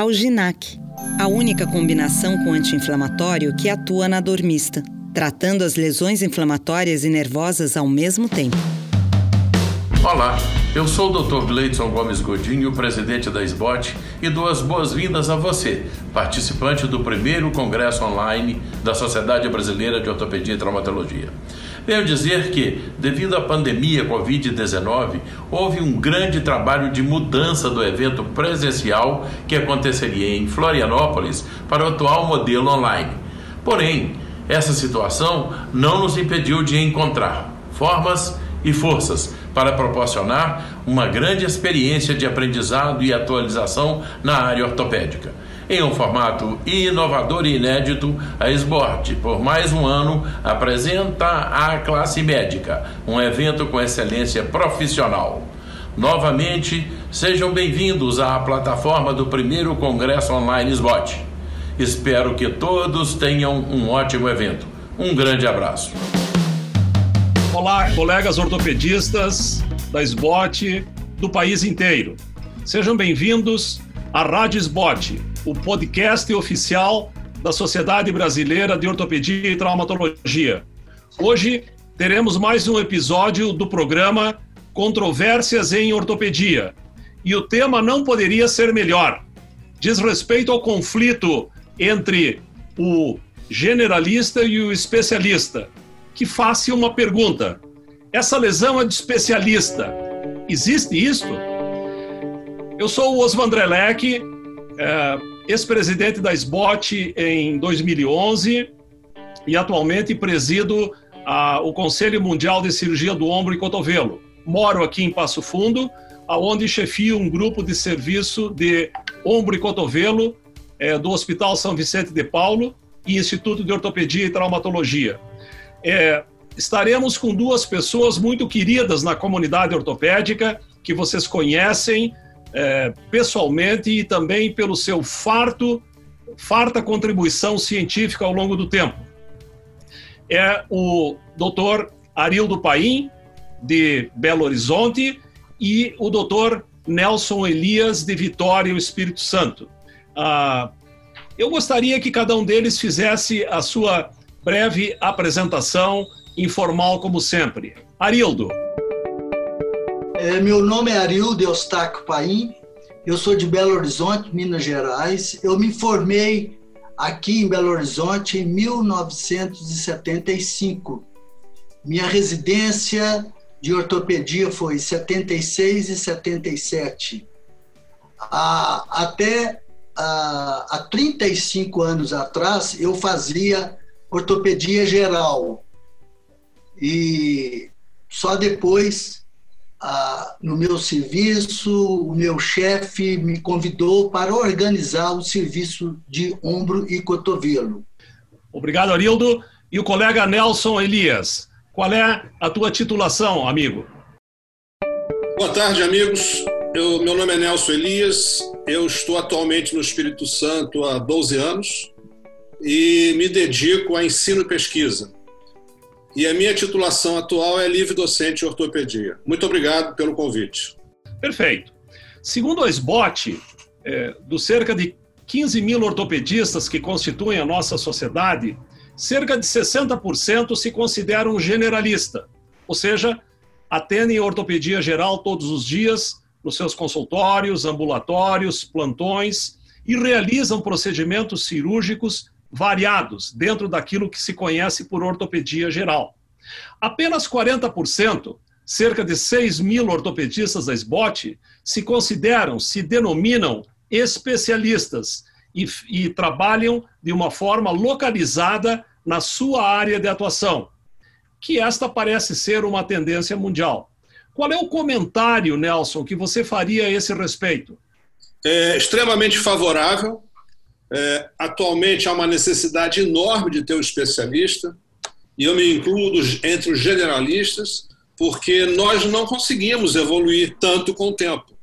Alginac, a única combinação com anti-inflamatório que atua na dor mista, tratando as lesões inflamatórias e nervosas ao mesmo tempo. Olá, eu sou o Dr. Gleidson Gomes Godinho, presidente da SBOT, e dou as boas-vindas a você, participante do primeiro congresso online da Sociedade Brasileira de Ortopedia e Traumatologia. Venho dizer que, devido à pandemia Covid-19, houve um grande trabalho de mudança do evento presencial que aconteceria em Florianópolis para o atual modelo online. Porém, essa situação não nos impediu de encontrar formas e forças para proporcionar uma grande experiência de aprendizado e atualização na área ortopédica. Em um formato inovador e inédito, a SBORT, por mais um ano, apresenta a classe médica, um evento com excelência profissional. Novamente, sejam bem-vindos à plataforma do primeiro Congresso Online SBOT. Espero que todos tenham um ótimo evento. Um grande abraço. Olá, colegas ortopedistas da SBOT do país inteiro. Sejam bem-vindos à Rádio SBOT, o podcast oficial da Sociedade Brasileira de Ortopedia e Traumatologia. Hoje teremos mais um episódio do programa Controvérsias em Ortopedia. E o tema não poderia ser melhor. Diz respeito ao conflito entre o generalista e o especialista que faça uma pergunta. Essa lesão é de especialista. Existe isso? Eu sou o Osman Drelec, é, ex-presidente da SBOT em 2011 e atualmente presido a, o Conselho Mundial de Cirurgia do Ombro e Cotovelo. Moro aqui em Passo Fundo, aonde chefio um grupo de serviço de ombro e cotovelo é, do Hospital São Vicente de Paulo e Instituto de Ortopedia e Traumatologia. É, estaremos com duas pessoas muito queridas na comunidade ortopédica, que vocês conhecem é, pessoalmente e também pelo seu farto, farta contribuição científica ao longo do tempo. É o doutor Arildo Paim, de Belo Horizonte, e o doutor Nelson Elias, de Vitória, o Espírito Santo. Ah, eu gostaria que cada um deles fizesse a sua breve apresentação, informal como sempre. Arildo. É, meu nome é Arildo Eustáquio Paim, eu sou de Belo Horizonte, Minas Gerais. Eu me formei aqui em Belo Horizonte em 1975. Minha residência de ortopedia foi 76 e 77. Ah, até ah, há 35 anos atrás, eu fazia ortopedia geral. E só depois, ah, no meu serviço, o meu chefe me convidou para organizar o serviço de ombro e cotovelo. Obrigado, Arildo. E o colega Nelson Elias, qual é a tua titulação, amigo? Boa tarde, amigos. Eu, meu nome é Nelson Elias, eu estou atualmente no Espírito Santo há 12 anos e me dedico a ensino e pesquisa. E a minha titulação atual é livre docente em ortopedia. Muito obrigado pelo convite. Perfeito. Segundo a SBOT, é, dos cerca de 15 mil ortopedistas que constituem a nossa sociedade, cerca de 60% se consideram generalista, ou seja, atendem ortopedia geral todos os dias, nos seus consultórios, ambulatórios, plantões e realizam procedimentos cirúrgicos variados dentro daquilo que se conhece por ortopedia geral. Apenas 40%, cerca de 6 mil ortopedistas da SBOT, se consideram, se denominam especialistas e, e trabalham de uma forma localizada na sua área de atuação, que esta parece ser uma tendência mundial. Qual é o comentário, Nelson, que você faria a esse respeito? É extremamente favorável é, atualmente há uma necessidade enorme de ter um especialista, e eu me incluo entre os generalistas, porque nós não conseguimos evoluir tanto com o tempo.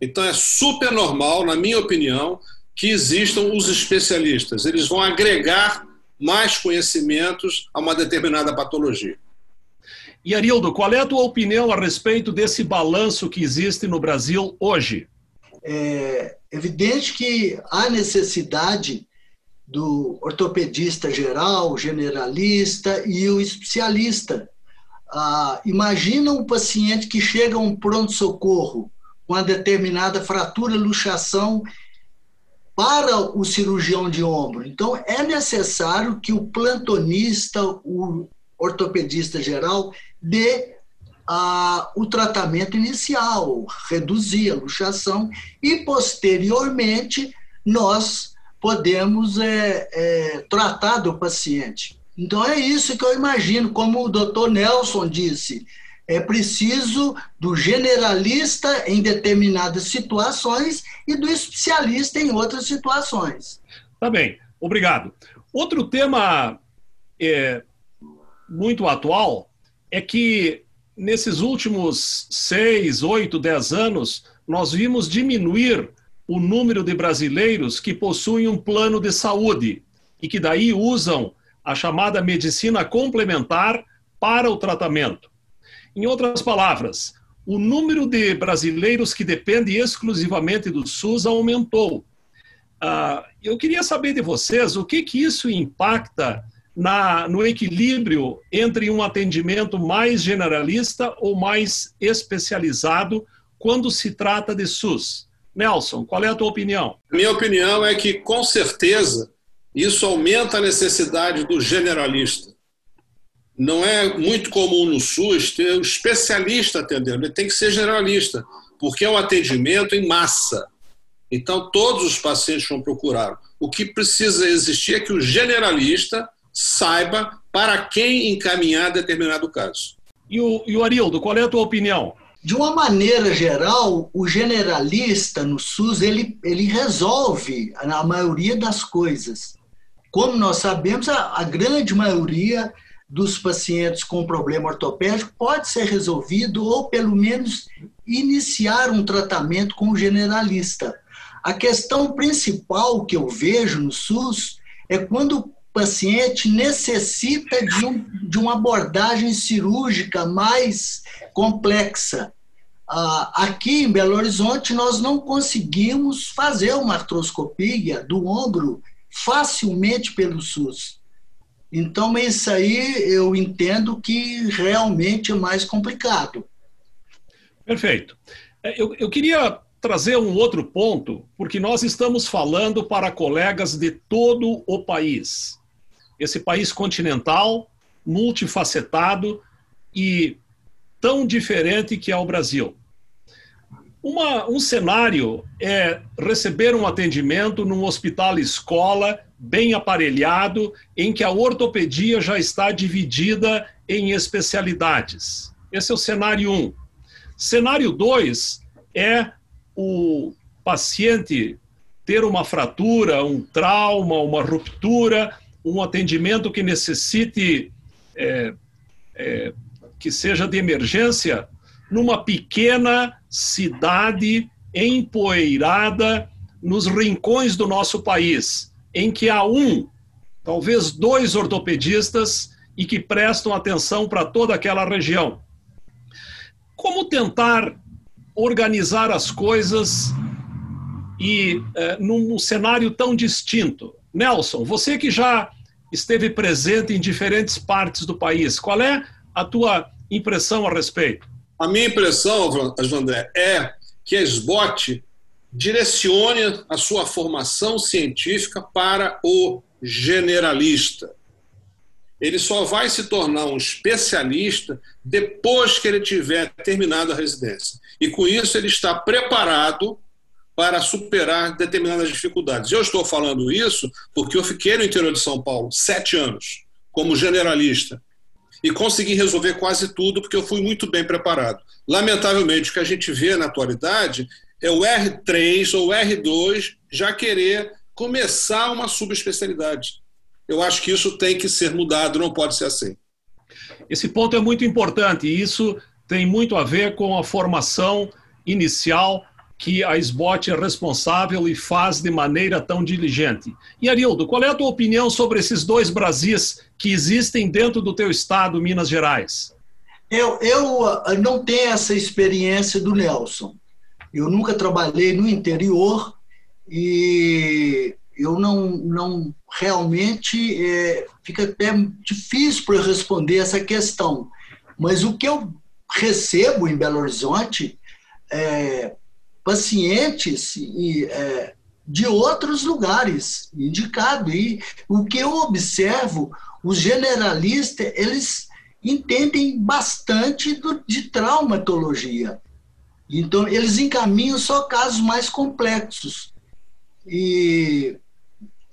Então é super normal, na minha opinião, que existam os especialistas. Eles vão agregar mais conhecimentos a uma determinada patologia. E Arildo, qual é a tua opinião a respeito desse balanço que existe no Brasil hoje? É evidente que há necessidade do ortopedista geral, generalista e o especialista. Ah, imagina um paciente que chega a um pronto-socorro com uma determinada fratura, luxação para o cirurgião de ombro. Então, é necessário que o plantonista, o ortopedista geral, dê o tratamento inicial, reduzir a luxação e, posteriormente, nós podemos é, é, tratar do paciente. Então, é isso que eu imagino, como o doutor Nelson disse, é preciso do generalista em determinadas situações e do especialista em outras situações. Tá bem, obrigado. Outro tema é, muito atual é que nesses últimos seis, oito, dez anos, nós vimos diminuir o número de brasileiros que possuem um plano de saúde e que daí usam a chamada medicina complementar para o tratamento. Em outras palavras, o número de brasileiros que depende exclusivamente do SUS aumentou. Uh, eu queria saber de vocês o que, que isso impacta na, no equilíbrio entre um atendimento mais generalista ou mais especializado quando se trata de SUS. Nelson, qual é a tua opinião? Minha opinião é que, com certeza, isso aumenta a necessidade do generalista. Não é muito comum no SUS ter um especialista atendendo, ele tem que ser generalista, porque é um atendimento em massa. Então, todos os pacientes vão procurar. O que precisa existir é que o generalista saiba para quem encaminhar determinado caso. E o, e o Arildo, qual é a tua opinião? De uma maneira geral, o generalista no SUS ele, ele resolve a maioria das coisas. Como nós sabemos, a, a grande maioria dos pacientes com problema ortopédico pode ser resolvido ou pelo menos iniciar um tratamento com o generalista. A questão principal que eu vejo no SUS é quando paciente necessita de, um, de uma abordagem cirúrgica mais complexa. Ah, aqui em Belo Horizonte, nós não conseguimos fazer uma artroscopia do ombro facilmente pelo SUS. Então, isso aí eu entendo que realmente é mais complicado. Perfeito. É, eu, eu queria trazer um outro ponto, porque nós estamos falando para colegas de todo o país esse país continental, multifacetado e tão diferente que é o Brasil. Uma, um cenário é receber um atendimento num hospital escola bem aparelhado, em que a ortopedia já está dividida em especialidades. Esse é o cenário 1. Um. Cenário 2 é o paciente ter uma fratura, um trauma, uma ruptura um atendimento que necessite é, é, que seja de emergência numa pequena cidade empoeirada nos rincões do nosso país, em que há um, talvez dois ortopedistas e que prestam atenção para toda aquela região. Como tentar organizar as coisas e é, num cenário tão distinto? Nelson, você que já esteve presente em diferentes partes do país. Qual é a tua impressão a respeito? A minha impressão, André, é que a SBOT direcione a sua formação científica para o generalista. Ele só vai se tornar um especialista depois que ele tiver terminado a residência. E com isso ele está preparado para superar determinadas dificuldades. Eu estou falando isso porque eu fiquei no interior de São Paulo sete anos como generalista e consegui resolver quase tudo porque eu fui muito bem preparado. Lamentavelmente, o que a gente vê na atualidade é o R3 ou R2 já querer começar uma subespecialidade. Eu acho que isso tem que ser mudado, não pode ser assim. Esse ponto é muito importante e isso tem muito a ver com a formação inicial que a SBOT é responsável e faz de maneira tão diligente. E Arildo, qual é a tua opinião sobre esses dois Brasis que existem dentro do teu estado, Minas Gerais? Eu, eu não tenho essa experiência do Nelson, Eu nunca trabalhei no interior e eu não, não realmente é, fica até difícil para responder essa questão. Mas o que eu recebo em Belo Horizonte é pacientes e, é, de outros lugares indicado e o que eu observo os generalistas eles entendem bastante do, de traumatologia então eles encaminham só casos mais complexos e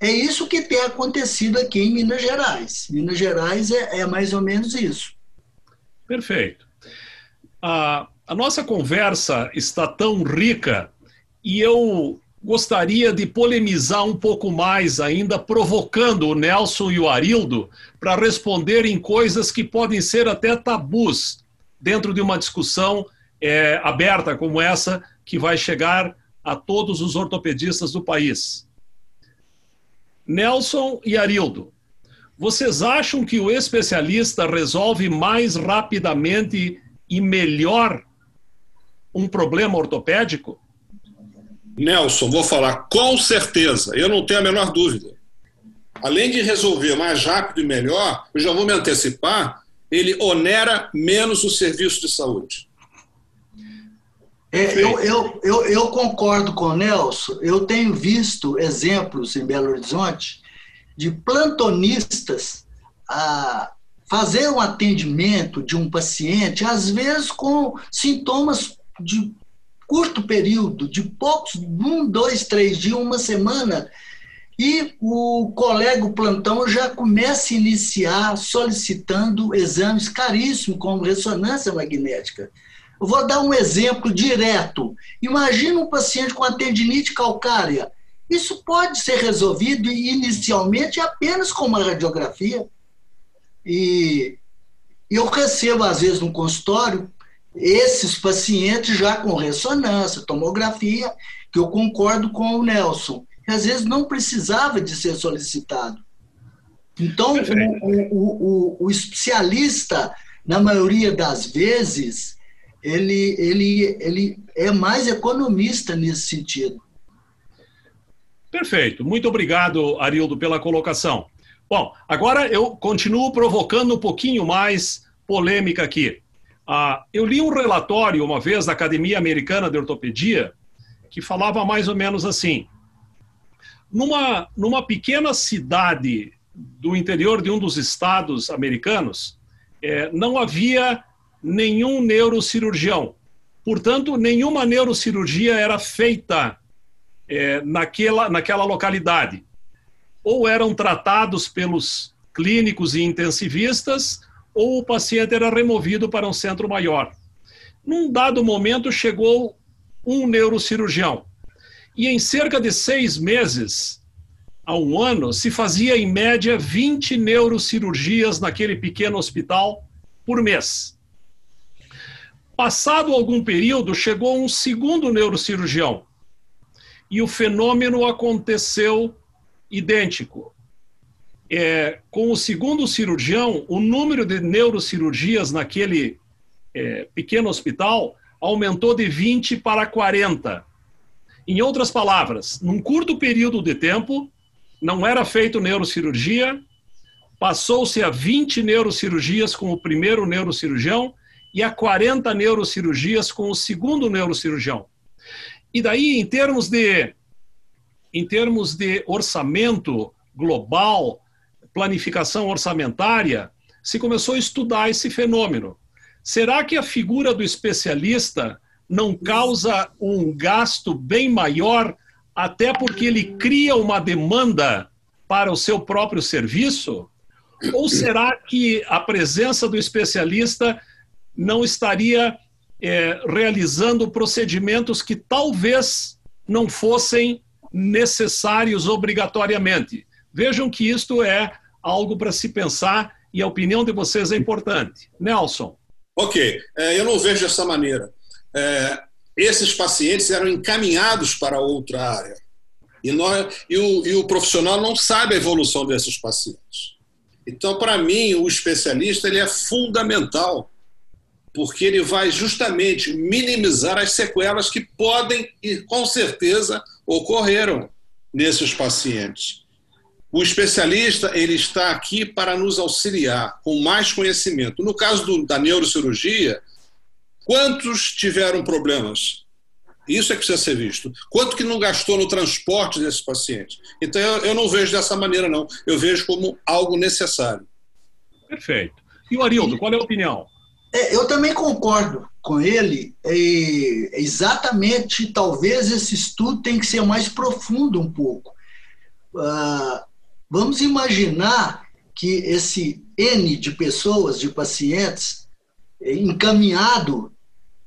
é isso que tem acontecido aqui em Minas Gerais. Minas Gerais é, é mais ou menos isso. Perfeito. A, a nossa conversa está tão rica e eu gostaria de polemizar um pouco mais ainda, provocando o Nelson e o Arildo para responderem coisas que podem ser até tabus dentro de uma discussão é, aberta como essa, que vai chegar a todos os ortopedistas do país. Nelson e Arildo, vocês acham que o especialista resolve mais rapidamente e melhor um problema ortopédico? Nelson, vou falar com certeza, eu não tenho a menor dúvida. Além de resolver mais rápido e melhor, eu já vou me antecipar, ele onera menos o serviço de saúde. É, eu, eu, eu, eu, concordo com o Nelson. Eu tenho visto exemplos em Belo Horizonte de plantonistas a fazer um atendimento de um paciente, às vezes com sintomas de curto período, de poucos, um, dois, três dias, uma semana, e o colega plantão já começa a iniciar solicitando exames caríssimos, como ressonância magnética. Eu vou dar um exemplo direto. Imagina um paciente com tendinite calcária. Isso pode ser resolvido inicialmente apenas com uma radiografia. E eu recebo, às vezes, no consultório, esses pacientes já com ressonância, tomografia, que eu concordo com o Nelson, que às vezes não precisava de ser solicitado. Então, o, o, o, o especialista, na maioria das vezes, ele, ele, ele é mais economista nesse sentido. Perfeito. Muito obrigado, Arildo, pela colocação. Bom, agora eu continuo provocando um pouquinho mais polêmica aqui. Ah, eu li um relatório uma vez da Academia Americana de Ortopedia que falava mais ou menos assim: numa, numa pequena cidade do interior de um dos estados americanos, é, não havia nenhum neurocirurgião. Portanto, nenhuma neurocirurgia era feita é, naquela, naquela localidade. Ou eram tratados pelos clínicos e intensivistas, ou o paciente era removido para um centro maior. Num dado momento, chegou um neurocirurgião. E em cerca de seis meses a um ano, se fazia em média 20 neurocirurgias naquele pequeno hospital por mês. Passado algum período, chegou um segundo neurocirurgião e o fenômeno aconteceu idêntico. É, com o segundo cirurgião, o número de neurocirurgias naquele é, pequeno hospital aumentou de 20 para 40. Em outras palavras, num curto período de tempo, não era feito neurocirurgia, passou-se a 20 neurocirurgias com o primeiro neurocirurgião e a 40 neurocirurgias com o segundo neurocirurgião. E daí, em termos de, em termos de orçamento global, planificação orçamentária, se começou a estudar esse fenômeno. Será que a figura do especialista não causa um gasto bem maior, até porque ele cria uma demanda para o seu próprio serviço? Ou será que a presença do especialista não estaria é, realizando procedimentos que talvez não fossem necessários obrigatoriamente. Vejam que isto é algo para se pensar e a opinião de vocês é importante. Nelson. Ok, é, eu não vejo dessa maneira. É, esses pacientes eram encaminhados para outra área. E, nós, e, o, e o profissional não sabe a evolução desses pacientes. Então, para mim, o especialista ele é fundamental porque ele vai justamente minimizar as sequelas que podem e com certeza ocorreram nesses pacientes. O especialista ele está aqui para nos auxiliar com mais conhecimento. No caso do, da neurocirurgia, quantos tiveram problemas? Isso é que precisa ser visto. Quanto que não gastou no transporte desses pacientes? Então eu, eu não vejo dessa maneira, não. Eu vejo como algo necessário. Perfeito. E o Arildo, qual é a opinião? É, eu também concordo com ele. É, exatamente, talvez esse estudo tem que ser mais profundo um pouco. Ah, vamos imaginar que esse N de pessoas, de pacientes, encaminhado,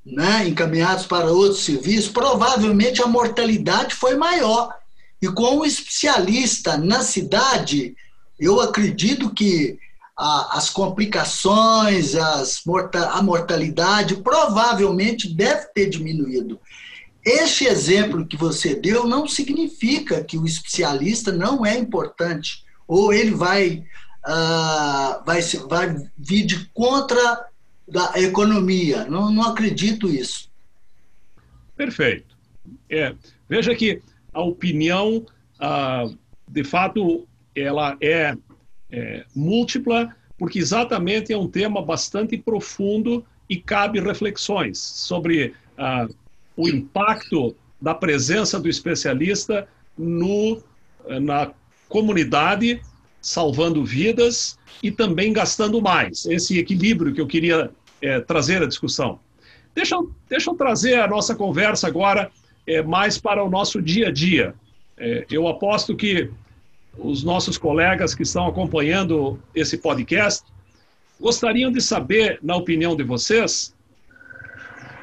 né, encaminhados para outros serviços, provavelmente a mortalidade foi maior. E com um especialista na cidade, eu acredito que a, as complicações, as morta, a mortalidade provavelmente deve ter diminuído. Este exemplo que você deu não significa que o especialista não é importante, ou ele vai, uh, vai, vai vir de contra da economia. Não, não acredito isso. Perfeito. É, veja que a opinião, uh, de fato, ela é é, múltipla, porque exatamente é um tema bastante profundo e cabe reflexões sobre ah, o impacto da presença do especialista no, na comunidade, salvando vidas e também gastando mais. Esse equilíbrio que eu queria é, trazer à discussão. Deixa, deixa eu trazer a nossa conversa agora é, mais para o nosso dia a dia. É, eu aposto que os nossos colegas que estão acompanhando esse podcast gostariam de saber, na opinião de vocês,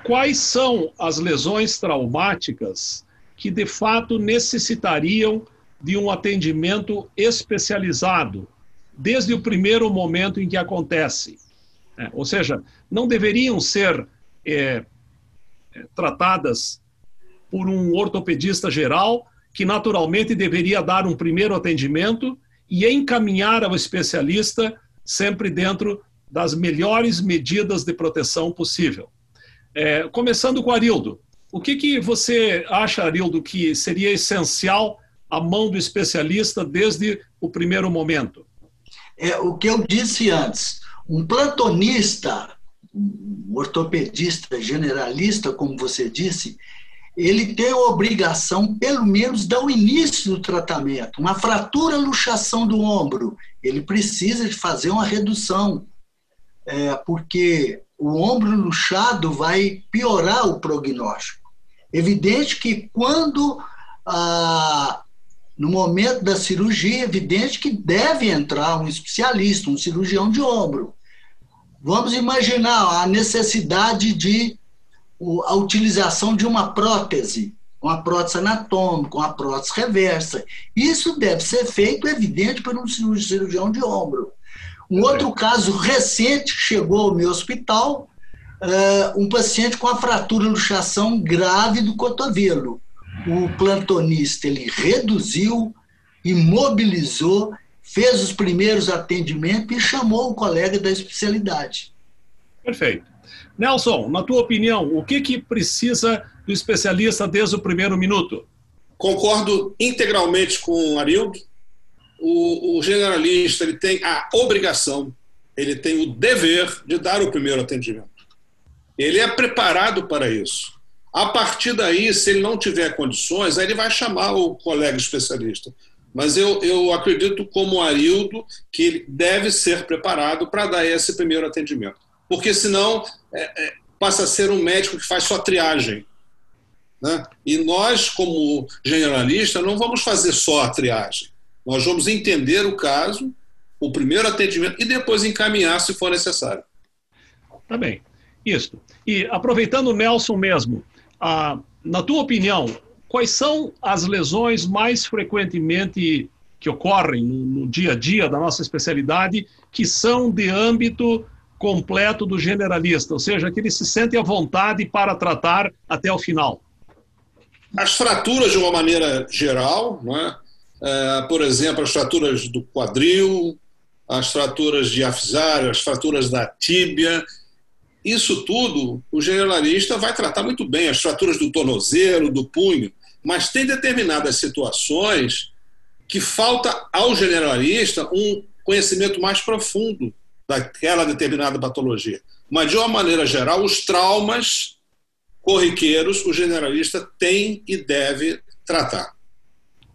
quais são as lesões traumáticas que de fato necessitariam de um atendimento especializado desde o primeiro momento em que acontece. É, ou seja, não deveriam ser é, é tratadas por um ortopedista geral que naturalmente deveria dar um primeiro atendimento e encaminhar ao especialista sempre dentro das melhores medidas de proteção possível. É, começando com Arildo, o que, que você acha, Arildo, que seria essencial à mão do especialista desde o primeiro momento? É o que eu disse antes. Um plantonista, um ortopedista generalista, como você disse, ele tem a obrigação, pelo menos, dar o início do tratamento. Uma fratura, luxação do ombro, ele precisa de fazer uma redução, é, porque o ombro luxado vai piorar o prognóstico. Evidente que quando, ah, no momento da cirurgia, evidente que deve entrar um especialista, um cirurgião de ombro. Vamos imaginar a necessidade de a utilização de uma prótese, uma prótese anatômica, uma prótese reversa. Isso deve ser feito, evidente, por um cirurgião de ombro. Um outro caso recente chegou ao meu hospital, uh, um paciente com a fratura luxação grave do cotovelo. O plantonista ele reduziu, imobilizou, fez os primeiros atendimentos e chamou o colega da especialidade. Perfeito. Nelson, na tua opinião, o que, que precisa do especialista desde o primeiro minuto? Concordo integralmente com o Arildo. O, o generalista ele tem a obrigação, ele tem o dever de dar o primeiro atendimento. Ele é preparado para isso. A partir daí, se ele não tiver condições, aí ele vai chamar o colega especialista. Mas eu, eu acredito, como o Arildo, que ele deve ser preparado para dar esse primeiro atendimento porque senão é, é, passa a ser um médico que faz só triagem. Né? E nós, como generalista, não vamos fazer só a triagem. Nós vamos entender o caso, o primeiro atendimento e depois encaminhar se for necessário. Tá bem. Isso. E aproveitando o Nelson mesmo, a, na tua opinião, quais são as lesões mais frequentemente que ocorrem no, no dia a dia da nossa especialidade que são de âmbito completo do generalista, ou seja, que ele se sente à vontade para tratar até o final. As fraturas, de uma maneira geral, não é? É, por exemplo, as fraturas do quadril, as fraturas de afisário, as fraturas da tíbia, isso tudo o generalista vai tratar muito bem, as fraturas do tornozelo, do punho, mas tem determinadas situações que falta ao generalista um conhecimento mais profundo daquela determinada patologia. Mas, de uma maneira geral, os traumas corriqueiros o generalista tem e deve tratar.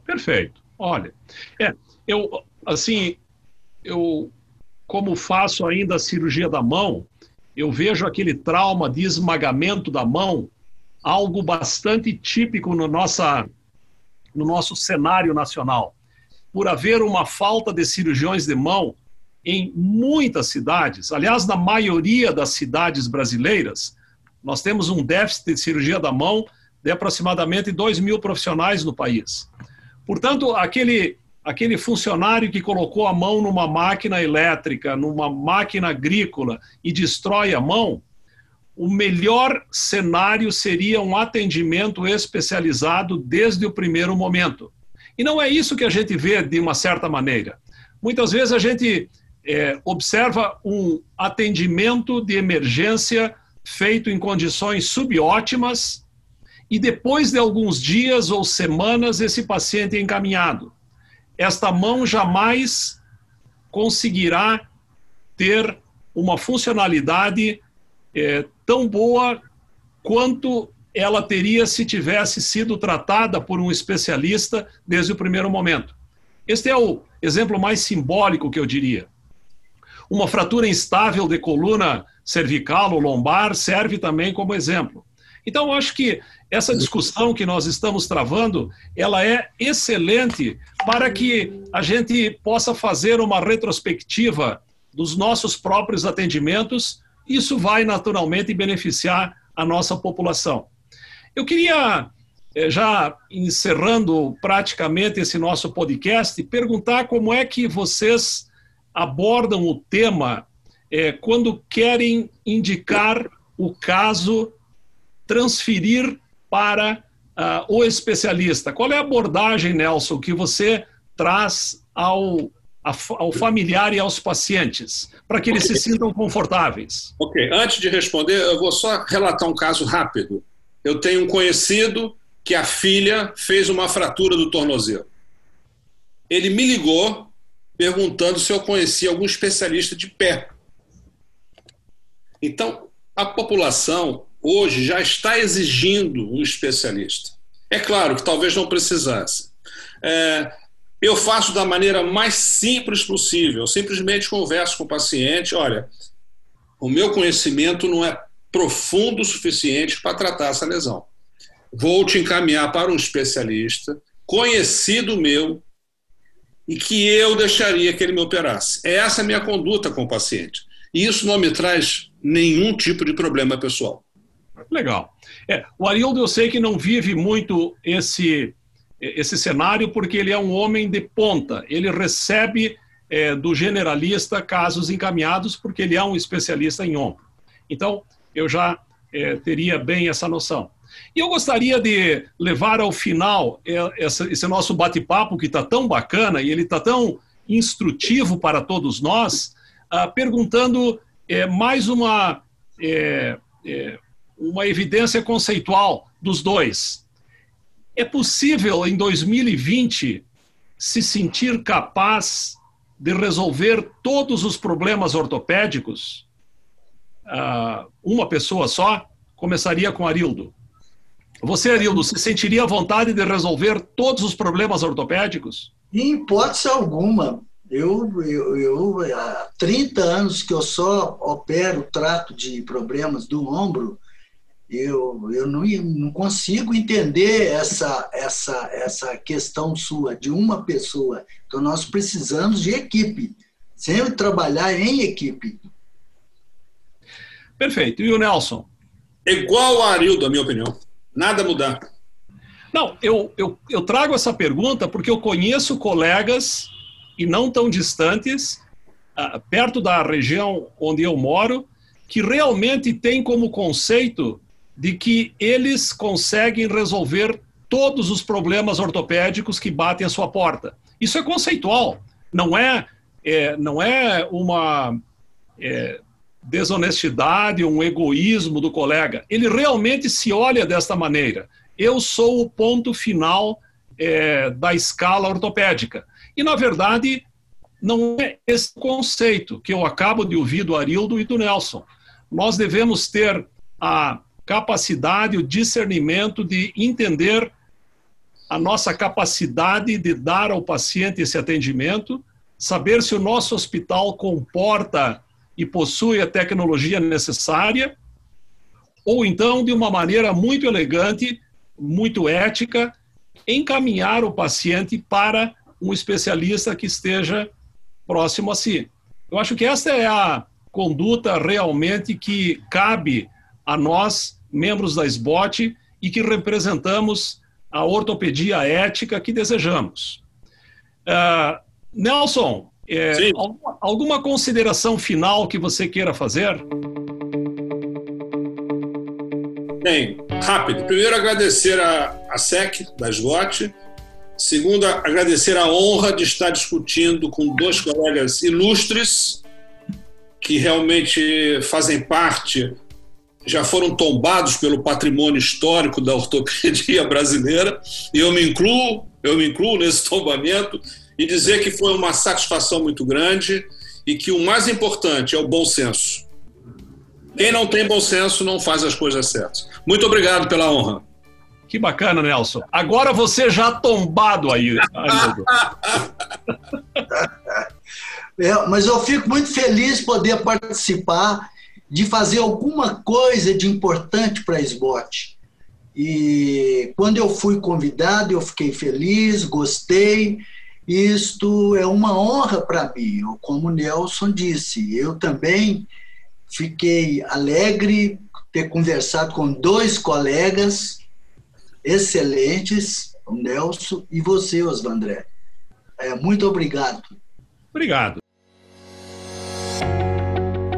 Perfeito. Olha, é, eu, assim, eu, como faço ainda a cirurgia da mão, eu vejo aquele trauma de esmagamento da mão algo bastante típico no, nossa, no nosso cenário nacional. Por haver uma falta de cirurgiões de mão em muitas cidades, aliás, na maioria das cidades brasileiras, nós temos um déficit de cirurgia da mão de aproximadamente 2 mil profissionais no país. Portanto, aquele, aquele funcionário que colocou a mão numa máquina elétrica, numa máquina agrícola e destrói a mão, o melhor cenário seria um atendimento especializado desde o primeiro momento. E não é isso que a gente vê de uma certa maneira. Muitas vezes a gente é, observa um atendimento de emergência feito em condições subótimas e depois de alguns dias ou semanas esse paciente é encaminhado. Esta mão jamais conseguirá ter uma funcionalidade é, tão boa quanto ela teria se tivesse sido tratada por um especialista desde o primeiro momento. Este é o exemplo mais simbólico que eu diria. Uma fratura instável de coluna cervical ou lombar serve também como exemplo. Então, eu acho que essa discussão que nós estamos travando, ela é excelente para que a gente possa fazer uma retrospectiva dos nossos próprios atendimentos isso vai naturalmente beneficiar a nossa população. Eu queria, eh, já encerrando praticamente esse nosso podcast, perguntar como é que vocês abordam o tema é, quando querem indicar o caso, transferir para uh, o especialista. Qual é a abordagem, Nelson, que você traz ao ao familiar e aos pacientes, para que eles okay. se sintam confortáveis. Ok, antes de responder, eu vou só relatar um caso rápido. Eu tenho um conhecido que a filha fez uma fratura do tornozelo. Ele me ligou perguntando se eu conhecia algum especialista de pé. Então, a população hoje já está exigindo um especialista. É claro que talvez não precisasse. É, eu faço da maneira mais simples possível. Eu simplesmente converso com o paciente: olha, o meu conhecimento não é profundo o suficiente para tratar essa lesão. Vou te encaminhar para um especialista conhecido meu e que eu deixaria que ele me operasse. Essa é a minha conduta com o paciente. E isso não me traz nenhum tipo de problema pessoal. Legal. É, o Arildo, eu sei que não vive muito esse esse cenário porque ele é um homem de ponta. Ele recebe é, do generalista casos encaminhados porque ele é um especialista em ombro. Então, eu já é, teria bem essa noção. E eu gostaria de levar ao final é, esse nosso bate-papo que está tão bacana e ele está tão instrutivo para todos nós, ah, perguntando é, mais uma, é, uma evidência conceitual dos dois. É possível, em 2020, se sentir capaz de resolver todos os problemas ortopédicos? Uh, uma pessoa só? Começaria com Arildo. Você, Arildo, se sentiria vontade de resolver todos os problemas ortopédicos? Em hipótese alguma. Eu, eu, eu, há 30 anos que eu só opero, trato de problemas do ombro, eu, eu não, não consigo entender essa, essa, essa questão sua, de uma pessoa. Então, nós precisamos de equipe, sempre trabalhar em equipe. Perfeito. E o Nelson? Igual a Arildo, na minha opinião. Nada mudar. Não, eu, eu, eu trago essa pergunta porque eu conheço colegas, e não tão distantes, ah, perto da região onde eu moro, que realmente têm como conceito de que eles conseguem resolver todos os problemas ortopédicos que batem à sua porta. Isso é conceitual, não é, é não é uma é, desonestidade, um egoísmo do colega. Ele realmente se olha desta maneira. Eu sou o ponto final é, da escala ortopédica. E, na verdade, não é esse conceito que eu acabo de ouvir do Arildo e do Nelson. Nós devemos ter a capacidade, o discernimento de entender a nossa capacidade de dar ao paciente esse atendimento, saber se o nosso hospital comporta e possui a tecnologia necessária, ou então, de uma maneira muito elegante, muito ética, encaminhar o paciente para um especialista que esteja próximo a si. Eu acho que essa é a conduta realmente que cabe a nós, membros da SBOT, e que representamos a ortopedia ética que desejamos. Uh, Nelson, é, alguma, alguma consideração final que você queira fazer? Bem, rápido. Primeiro, agradecer a, a SEC da SGOT. Segundo, agradecer a honra de estar discutindo com dois colegas ilustres que realmente fazem parte, já foram tombados pelo patrimônio histórico da ortopedia brasileira, e eu me incluo, eu me incluo nesse tombamento, e dizer que foi uma satisfação muito grande e que o mais importante é o bom senso. Quem não tem bom senso não faz as coisas certas. Muito obrigado pela honra. Que bacana, Nelson. Agora você já tombado aí. é, mas eu fico muito feliz poder participar de fazer alguma coisa de importante para a. E quando eu fui convidado, eu fiquei feliz, gostei. Isto é uma honra para mim. Como o Nelson disse, eu também Fiquei alegre ter conversado com dois colegas excelentes, o Nelson e você, Osvandré. É, muito obrigado. Obrigado.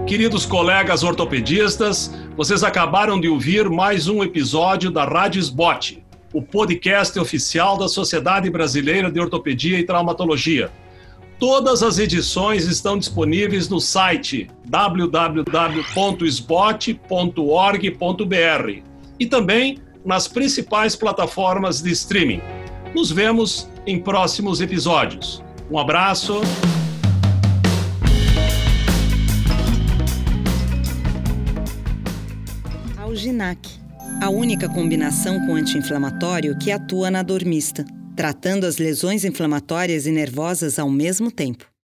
Queridos colegas ortopedistas, vocês acabaram de ouvir mais um episódio da Rádio Sbot, o podcast oficial da Sociedade Brasileira de Ortopedia e Traumatologia. Todas as edições estão disponíveis no site www.sbot.org.br e também nas principais plataformas de streaming. Nos vemos em próximos episódios. Um abraço. Alginac, a única combinação com anti-inflamatório que atua na dormista tratando as lesões inflamatórias e nervosas ao mesmo tempo.